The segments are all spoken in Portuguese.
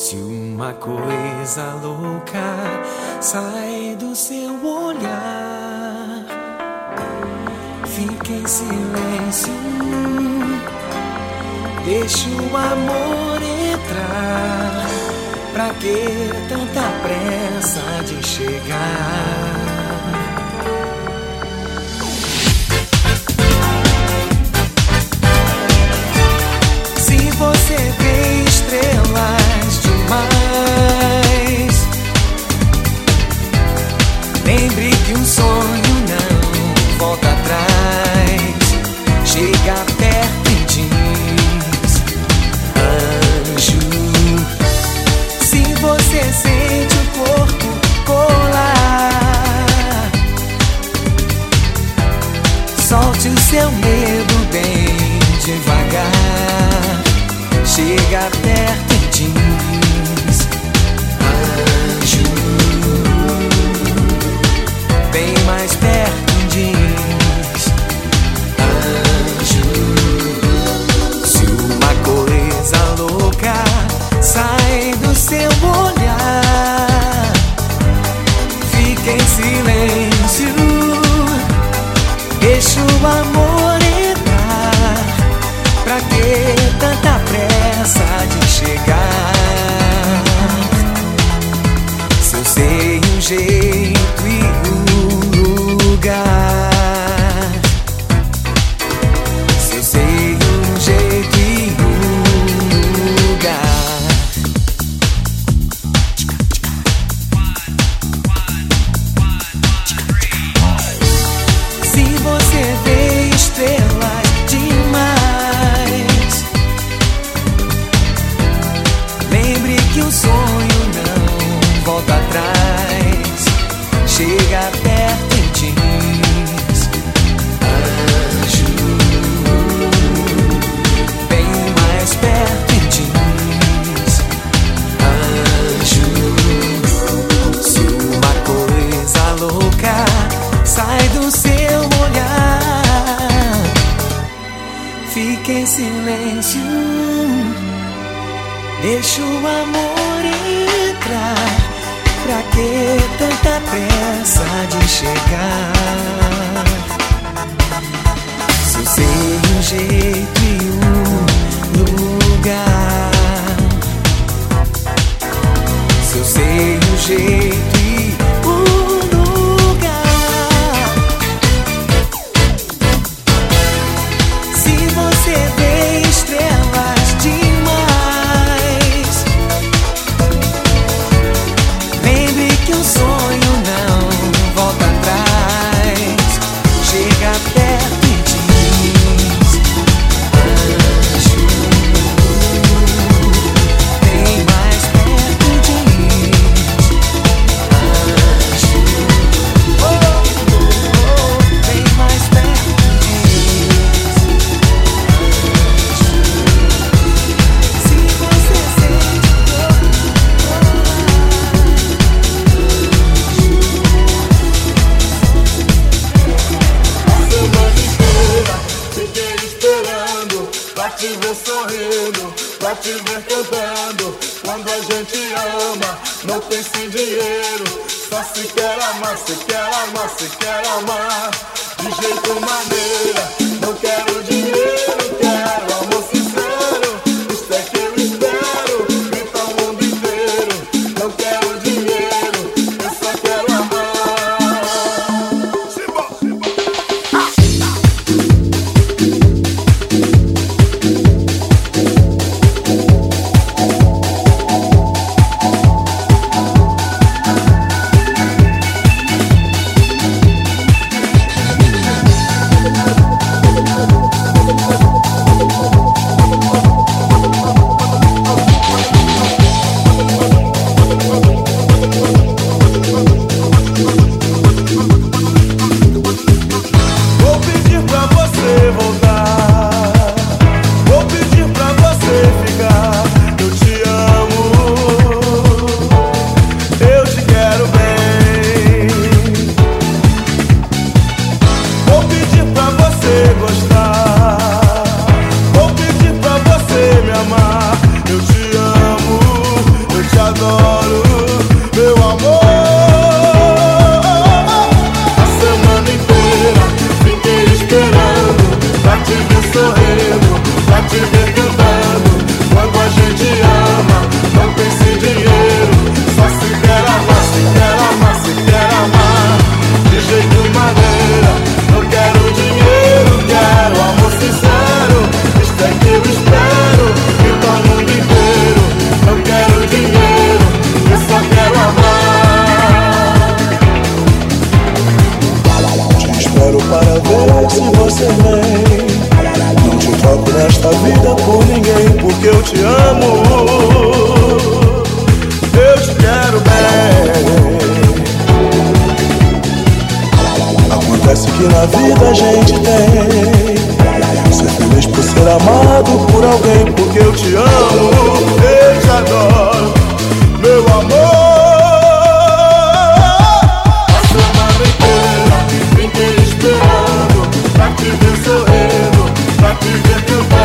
Se uma coisa louca sai do seu olhar, fique em silêncio. Deixe o amor entrar. Pra que tanta pressa de chegar? Se você vê estrelas. que um sonho não volta atrás. Chega perto e diz: Anjo, se você sente o corpo colar, solte o seu medo. amando. Quando a gente ama, não tem em dinheiro. Só se quer amar, se quer amar, se quer amar. De jeito maneira, não quero dinheiro. verei se você vem. Não te troco nesta vida por ninguém, porque eu te amo. Eu te quero bem. Acontece que na vida a gente tem. Ser feliz por ser amado por alguém, porque eu te amo. Eu te adoro, meu amor. pra te ver you.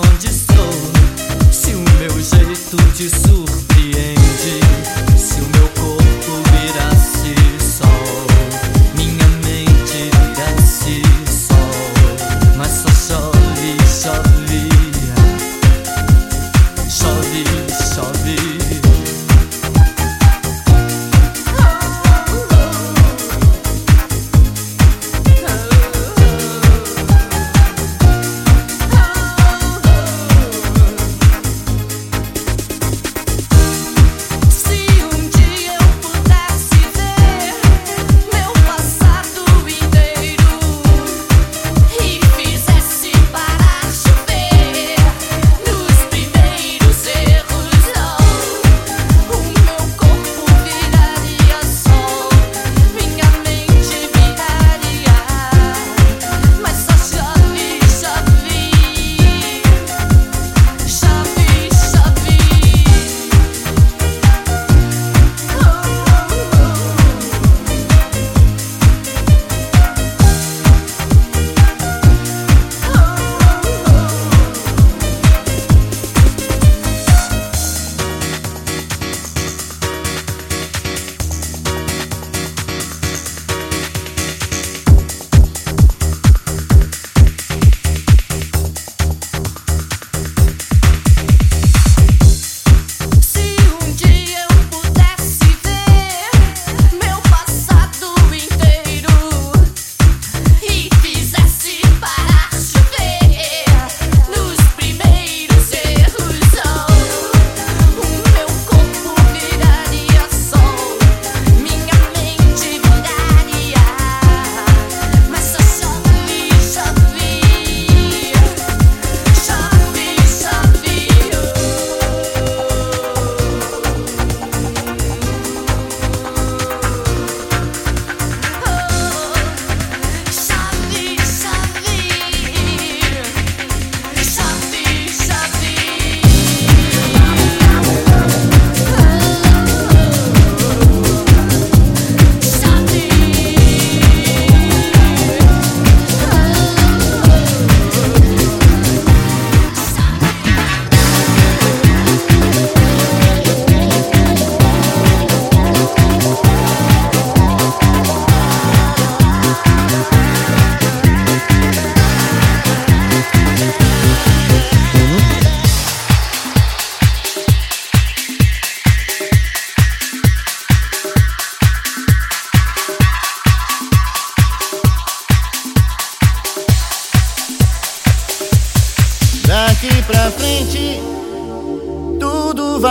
onde estou, se o meu jeito te surpreende.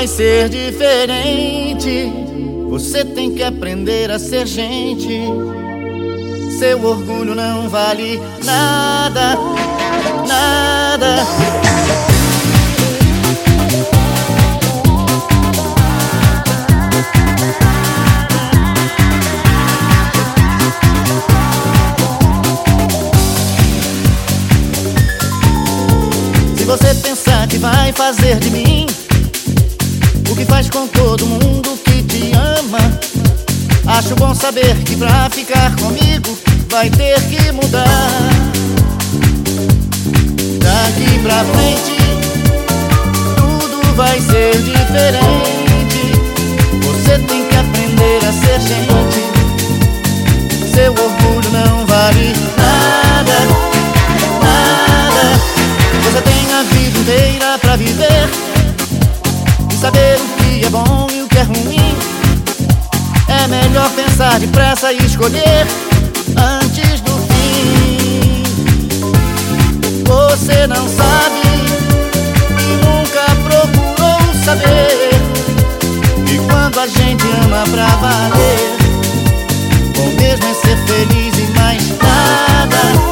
Vai ser diferente. Você tem que aprender a ser gente. Seu orgulho não vale nada, nada. você pensar que vai fazer de mim faz com todo mundo que te ama. Acho bom saber que pra ficar comigo vai ter que mudar. Daqui pra frente tudo vai ser diferente. Você tem que aprender a ser gente. Seu orgulho não vale nada. Você tem a vida inteira pra viver saber o bom e o que é ruim. É melhor pensar depressa e escolher Antes do fim. Você não sabe E nunca procurou saber. E quando a gente ama pra valer Bom mesmo é ser feliz e mais nada